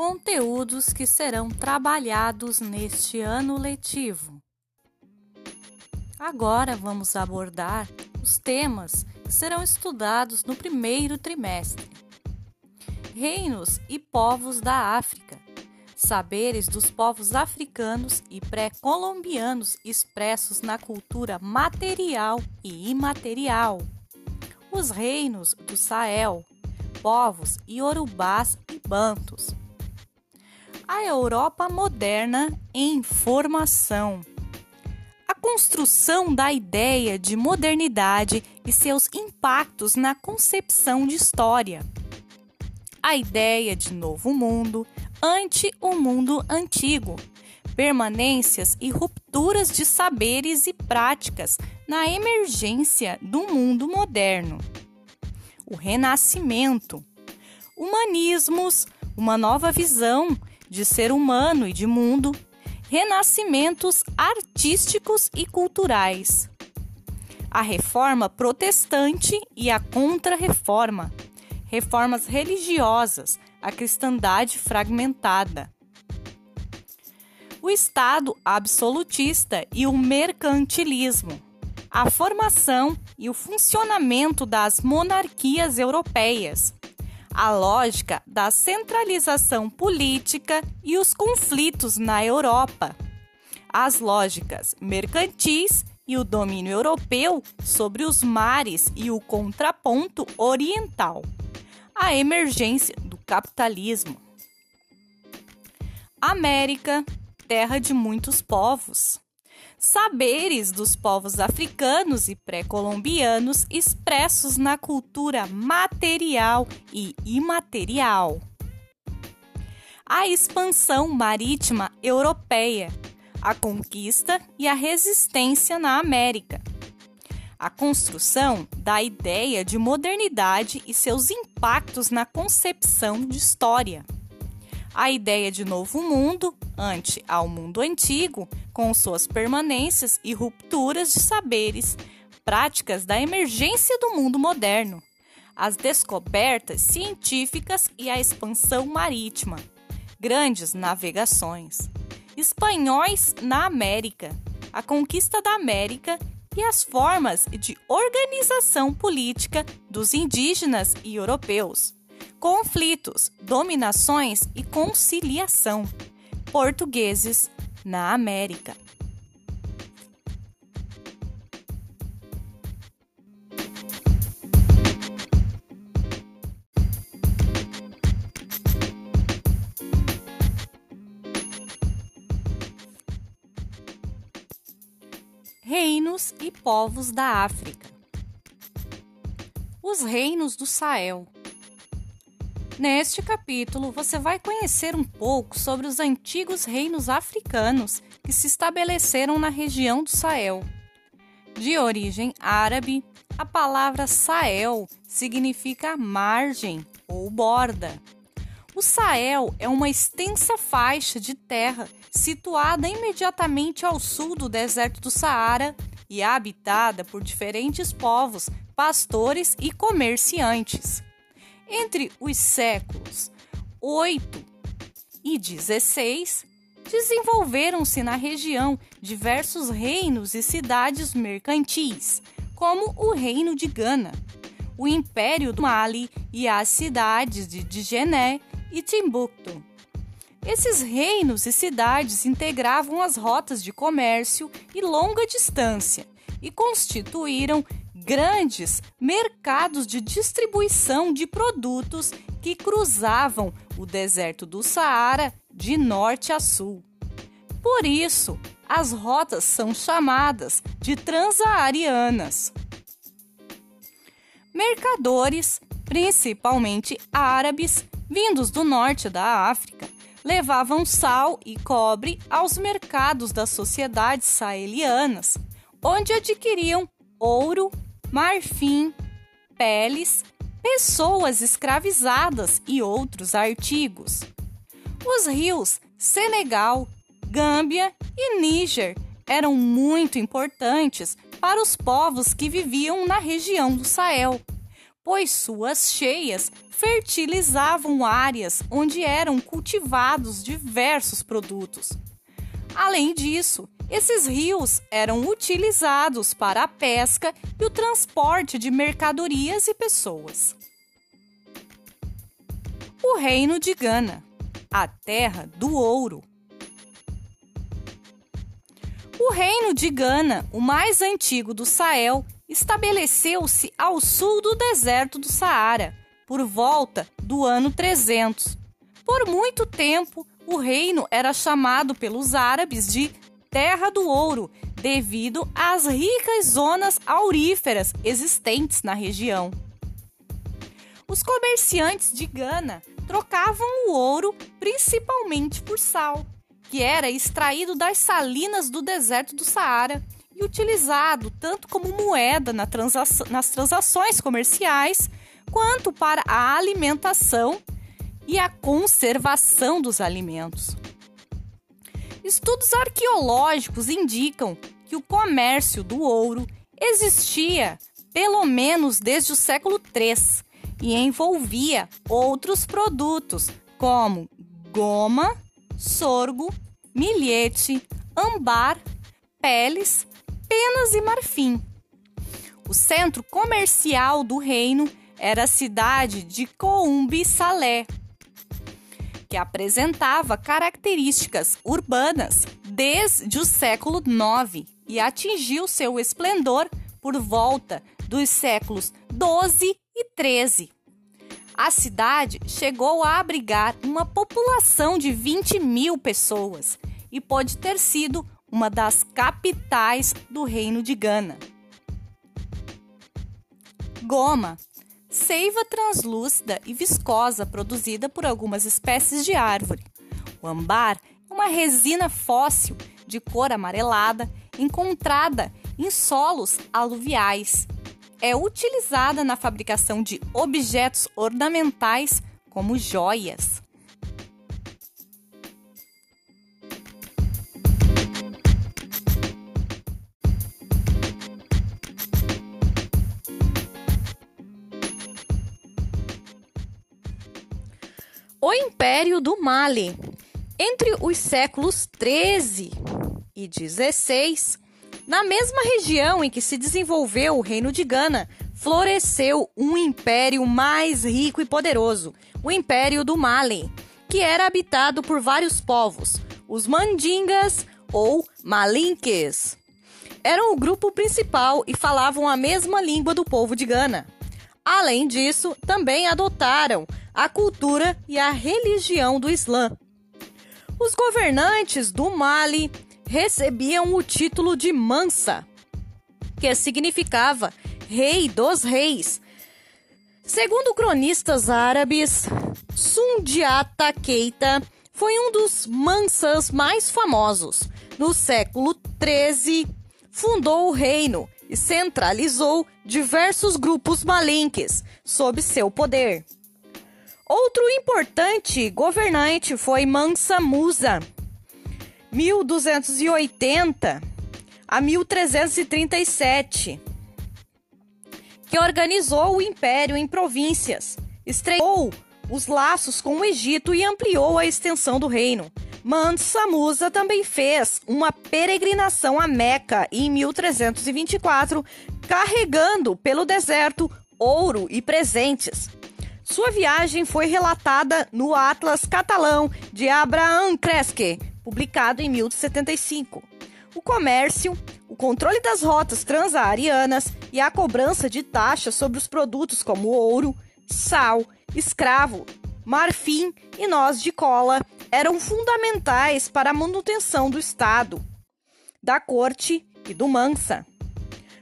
Conteúdos que serão trabalhados neste ano letivo. Agora vamos abordar os temas que serão estudados no primeiro trimestre: Reinos e povos da África, saberes dos povos africanos e pré-colombianos expressos na cultura material e imaterial, os reinos do Sahel, povos iorubás e bantos a Europa moderna em formação. A construção da ideia de modernidade e seus impactos na concepção de história. A ideia de novo mundo ante o mundo antigo. Permanências e rupturas de saberes e práticas na emergência do mundo moderno. O renascimento. Humanismos, uma nova visão de ser humano e de mundo, renascimentos artísticos e culturais. A reforma protestante e a contra-reforma, reformas religiosas, a cristandade fragmentada. O Estado absolutista e o mercantilismo, a formação e o funcionamento das monarquias europeias, a lógica da centralização política e os conflitos na Europa, as lógicas mercantis e o domínio europeu sobre os mares e o contraponto oriental, a emergência do capitalismo. América, terra de muitos povos saberes dos povos africanos e pré-colombianos expressos na cultura material e imaterial. A expansão marítima europeia, a conquista e a resistência na América. A construção da ideia de modernidade e seus impactos na concepção de história. A ideia de novo mundo ante ao mundo antigo, com suas permanências e rupturas de saberes, práticas da emergência do mundo moderno, as descobertas científicas e a expansão marítima, grandes navegações, espanhóis na América, a conquista da América e as formas de organização política dos indígenas e europeus, conflitos, dominações e conciliação portugueses na América. Reinos e povos da África. Os reinos do Sahel Neste capítulo, você vai conhecer um pouco sobre os antigos reinos africanos que se estabeleceram na região do Sahel. De origem árabe, a palavra Sahel significa margem ou borda. O Sahel é uma extensa faixa de terra situada imediatamente ao sul do deserto do Saara e habitada por diferentes povos, pastores e comerciantes. Entre os séculos 8 e 16, desenvolveram-se na região diversos reinos e cidades mercantis, como o Reino de Gana, o Império do Mali e as cidades de Djenné e Timbuktu. Esses reinos e cidades integravam as rotas de comércio e longa distância e constituíram grandes mercados de distribuição de produtos que cruzavam o deserto do Saara de norte a sul. Por isso, as rotas são chamadas de transaarianas. Mercadores, principalmente árabes, vindos do norte da África, levavam sal e cobre aos mercados das sociedades saelianas, onde adquiriam ouro, marfim, peles, pessoas escravizadas e outros artigos. Os rios Senegal, Gâmbia e Níger eram muito importantes para os povos que viviam na região do Sahel, pois suas cheias fertilizavam áreas onde eram cultivados diversos produtos. Além disso, esses rios eram utilizados para a pesca e o transporte de mercadorias e pessoas. O Reino de Gana, a terra do ouro. O Reino de Gana, o mais antigo do Sahel, estabeleceu-se ao sul do deserto do Saara, por volta do ano 300. Por muito tempo, o reino era chamado pelos árabes de Terra do Ouro, devido às ricas zonas auríferas existentes na região. Os comerciantes de Gana trocavam o ouro principalmente por sal, que era extraído das salinas do deserto do Saara e utilizado tanto como moeda nas transações comerciais quanto para a alimentação e a conservação dos alimentos. Estudos arqueológicos indicam que o comércio do ouro existia pelo menos desde o século III e envolvia outros produtos como goma, sorgo, milhete, ambar, peles, penas e marfim. O centro comercial do reino era a cidade de Coumbi Salé, que apresentava características urbanas desde o século IX e atingiu seu esplendor por volta dos séculos XII e XIII. A cidade chegou a abrigar uma população de 20 mil pessoas e pode ter sido uma das capitais do Reino de Gana. Goma seiva translúcida e viscosa produzida por algumas espécies de árvore. O ambar é uma resina fóssil de cor amarelada encontrada em solos aluviais. É utilizada na fabricação de objetos ornamentais como joias. O Império do Mali. Entre os séculos 13 e 16, na mesma região em que se desenvolveu o Reino de Gana, floresceu um império mais rico e poderoso, o Império do Mali, que era habitado por vários povos, os Mandingas ou Malinques. Eram o grupo principal e falavam a mesma língua do povo de Gana. Além disso, também adotaram a cultura e a religião do Islã. Os governantes do Mali recebiam o título de Mansa, que significava Rei dos Reis. Segundo cronistas árabes, Sundiata Keita foi um dos Mansas mais famosos. No século XIII, fundou o reino e centralizou diversos grupos malinques sob seu poder. Outro importante governante foi Mansa Musa, 1280 a 1337, que organizou o império em províncias, estreitou os laços com o Egito e ampliou a extensão do reino. Mansa Musa também fez uma peregrinação a Meca em 1324, carregando pelo deserto ouro e presentes. Sua viagem foi relatada no Atlas Catalão de Abraham Cresque, publicado em 1075. O comércio, o controle das rotas transaarianas e a cobrança de taxas sobre os produtos como ouro, sal, escravo, marfim e noz de cola eram fundamentais para a manutenção do Estado, da corte e do Mansa.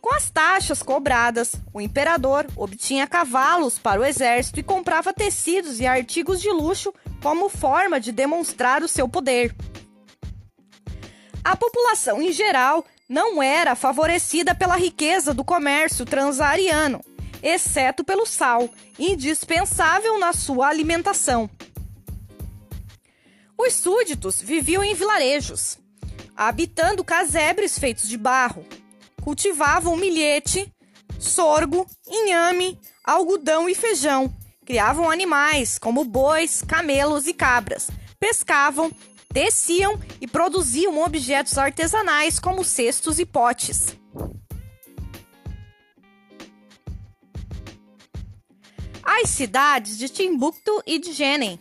Com as taxas cobradas, o imperador obtinha cavalos para o exército e comprava tecidos e artigos de luxo como forma de demonstrar o seu poder. A população em geral não era favorecida pela riqueza do comércio transaariano, exceto pelo sal, indispensável na sua alimentação. Os súditos viviam em vilarejos, habitando casebres feitos de barro, cultivavam milhete, sorgo, inhame, algodão e feijão. Criavam animais, como bois, camelos e cabras. Pescavam, teciam e produziam objetos artesanais, como cestos e potes. As cidades de Timbuktu e de Jenin.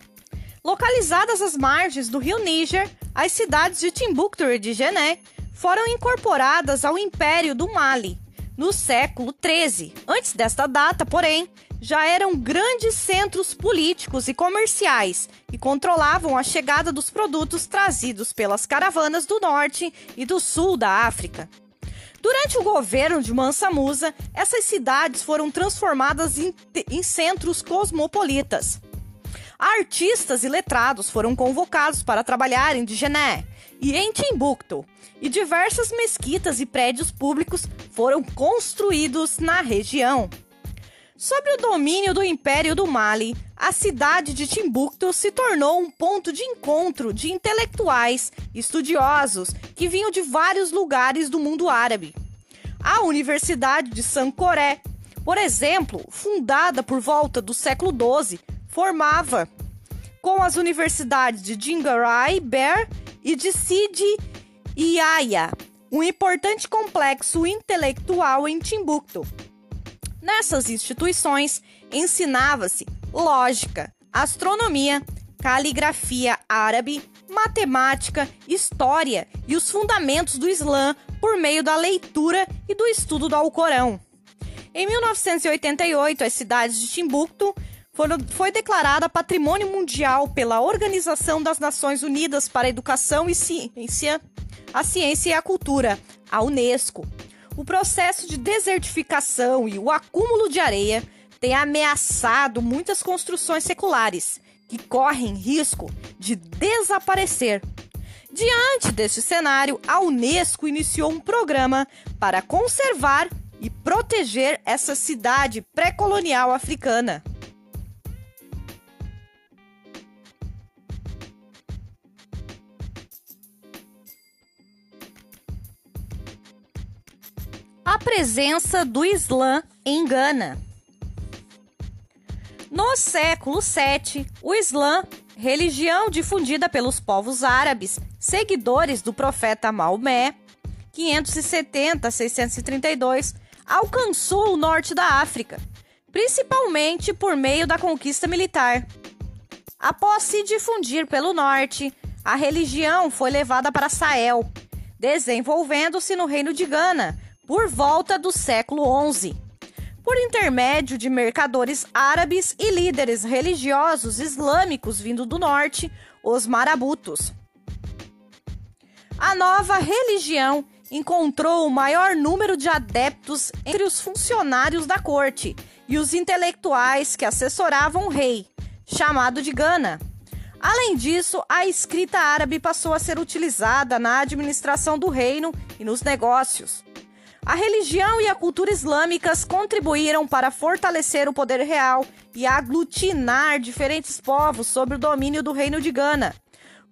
Localizadas às margens do rio Níger, as cidades de Timbuktu e de Jenin foram incorporadas ao Império do Mali no século XIII. Antes desta data, porém, já eram grandes centros políticos e comerciais e controlavam a chegada dos produtos trazidos pelas caravanas do norte e do sul da África. Durante o governo de Mansa Musa, essas cidades foram transformadas em, em centros cosmopolitas. Artistas e letrados foram convocados para trabalhar em Djené e em Timbuktu, e diversas mesquitas e prédios públicos foram construídos na região. Sob o domínio do Império do Mali, a cidade de Timbuktu se tornou um ponto de encontro de intelectuais estudiosos que vinham de vários lugares do mundo árabe. A Universidade de Sankoré, por exemplo, fundada por volta do século XII, formava com as universidades de Djingarai Ber e de Sidi Iaya, um importante complexo intelectual em Timbuktu. Nessas instituições ensinava-se lógica, astronomia, caligrafia árabe, matemática, história e os fundamentos do Islã por meio da leitura e do estudo do Alcorão. Em 1988, as cidades de Timbuktu foi declarada Patrimônio Mundial pela Organização das Nações Unidas para a Educação e Ciência, a Ciência e a Cultura, a Unesco. O processo de desertificação e o acúmulo de areia tem ameaçado muitas construções seculares, que correm risco de desaparecer. Diante deste cenário, a Unesco iniciou um programa para conservar e proteger essa cidade pré-colonial africana. A presença do Islã em Gana. No século VII, o Islã, religião difundida pelos povos árabes, seguidores do profeta Maomé, 570-632, alcançou o norte da África, principalmente por meio da conquista militar. Após se difundir pelo norte, a religião foi levada para Sahel, desenvolvendo-se no reino de Gana por volta do século XI por intermédio de mercadores árabes e líderes religiosos islâmicos vindo do norte, os marabutos. A nova religião encontrou o maior número de adeptos entre os funcionários da corte e os intelectuais que assessoravam o rei, chamado de Gana. Além disso, a escrita árabe passou a ser utilizada na administração do reino e nos negócios. A religião e a cultura islâmicas contribuíram para fortalecer o poder real e aglutinar diferentes povos sob o domínio do reino de Gana,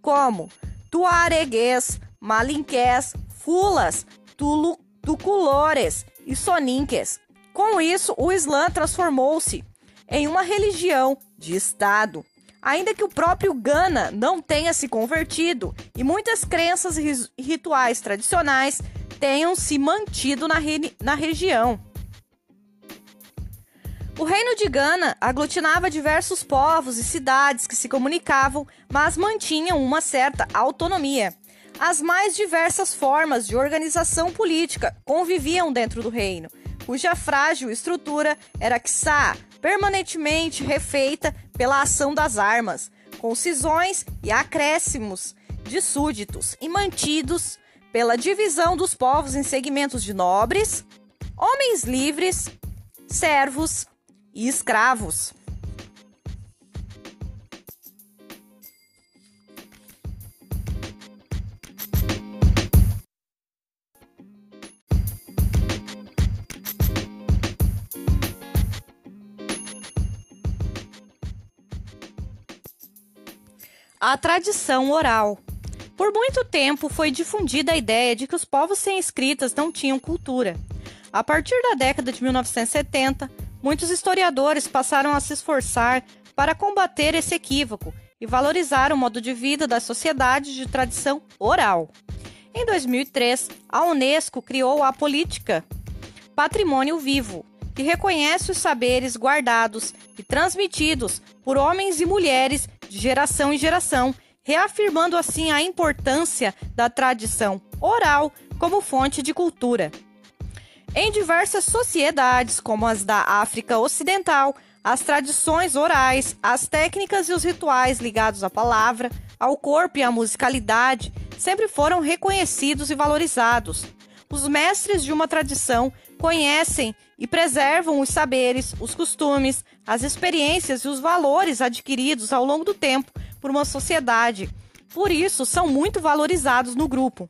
como tuareguês, malinqués, fulas, tulu, tuculores e soninques. Com isso, o Islã transformou-se em uma religião de Estado. Ainda que o próprio Gana não tenha se convertido e muitas crenças e rituais tradicionais tenham se mantido na, re na região. O reino de Gana aglutinava diversos povos e cidades que se comunicavam, mas mantinham uma certa autonomia. As mais diversas formas de organização política conviviam dentro do reino, cuja frágil estrutura era quiçá permanentemente refeita pela ação das armas, com cisões e acréscimos de súditos e mantidos pela divisão dos povos em segmentos de nobres, homens livres, servos e escravos. A tradição oral. Por muito tempo foi difundida a ideia de que os povos sem escritas não tinham cultura. A partir da década de 1970, Muitos historiadores passaram a se esforçar para combater esse equívoco e valorizar o modo de vida das sociedades de tradição oral. Em 2003, a Unesco criou a política Patrimônio Vivo, que reconhece os saberes guardados e transmitidos por homens e mulheres de geração em geração, reafirmando assim a importância da tradição oral como fonte de cultura. Em diversas sociedades, como as da África Ocidental, as tradições orais, as técnicas e os rituais ligados à palavra, ao corpo e à musicalidade sempre foram reconhecidos e valorizados. Os mestres de uma tradição conhecem e preservam os saberes, os costumes, as experiências e os valores adquiridos ao longo do tempo por uma sociedade. Por isso, são muito valorizados no grupo.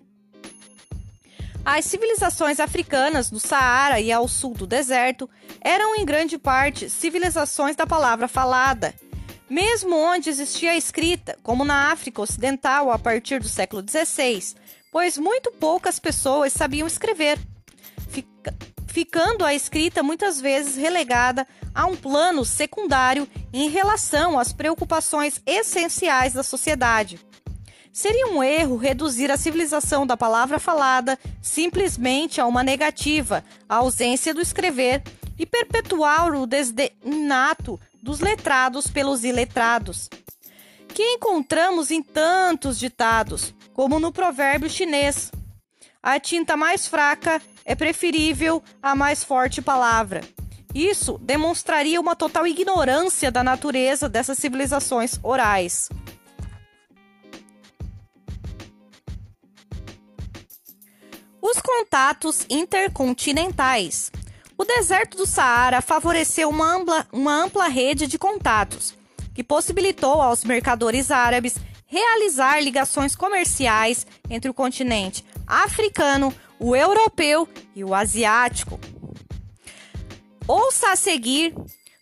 As civilizações africanas do Saara e ao sul do deserto eram em grande parte civilizações da palavra falada. Mesmo onde existia a escrita, como na África Ocidental a partir do século XVI, pois muito poucas pessoas sabiam escrever, fica, ficando a escrita muitas vezes relegada a um plano secundário em relação às preocupações essenciais da sociedade. Seria um erro reduzir a civilização da palavra falada simplesmente a uma negativa, a ausência do escrever, e perpetuar o desdém inato dos letrados pelos iletrados, que encontramos em tantos ditados, como no provérbio chinês: a tinta mais fraca é preferível à mais forte palavra. Isso demonstraria uma total ignorância da natureza dessas civilizações orais. Os contatos intercontinentais. O deserto do Saara favoreceu uma ampla, uma ampla rede de contatos, que possibilitou aos mercadores árabes realizar ligações comerciais entre o continente africano, o europeu e o asiático. Ouça a seguir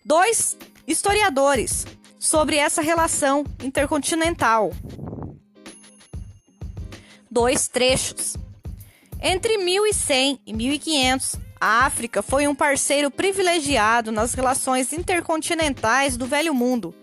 dois historiadores sobre essa relação intercontinental. Dois trechos. Entre 1100 e 1500, a África foi um parceiro privilegiado nas relações intercontinentais do Velho Mundo,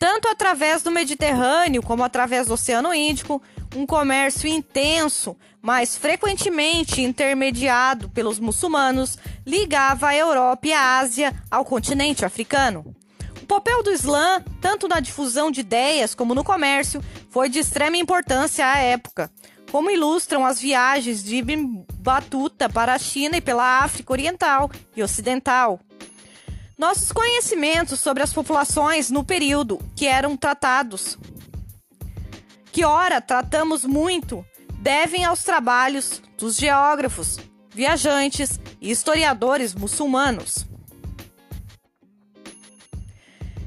tanto através do Mediterrâneo como através do Oceano Índico, um comércio intenso, mas frequentemente intermediado pelos muçulmanos, ligava a Europa e a Ásia ao continente africano. O papel do Islã, tanto na difusão de ideias como no comércio, foi de extrema importância à época como ilustram as viagens de Ibn Battuta para a China e pela África Oriental e Ocidental. Nossos conhecimentos sobre as populações no período que eram tratados, que ora tratamos muito, devem aos trabalhos dos geógrafos, viajantes e historiadores muçulmanos.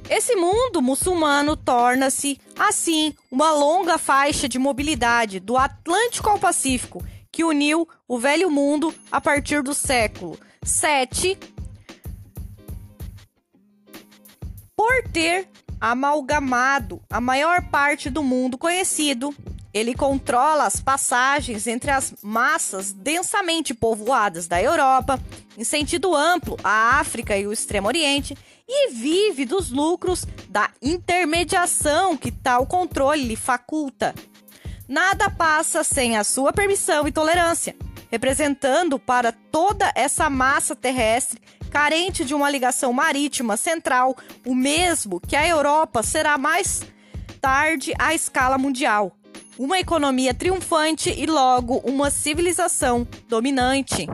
Esse mundo muçulmano torna-se, assim, uma longa faixa de mobilidade do Atlântico ao Pacífico, que uniu o Velho Mundo a partir do século VII, por ter amalgamado a maior parte do mundo conhecido. Ele controla as passagens entre as massas densamente povoadas da Europa, em sentido amplo, a África e o Extremo Oriente, e vive dos lucros da intermediação que tal controle lhe faculta. Nada passa sem a sua permissão e tolerância, representando para toda essa massa terrestre carente de uma ligação marítima central, o mesmo que a Europa será mais tarde à escala mundial. Uma economia triunfante e logo uma civilização dominante.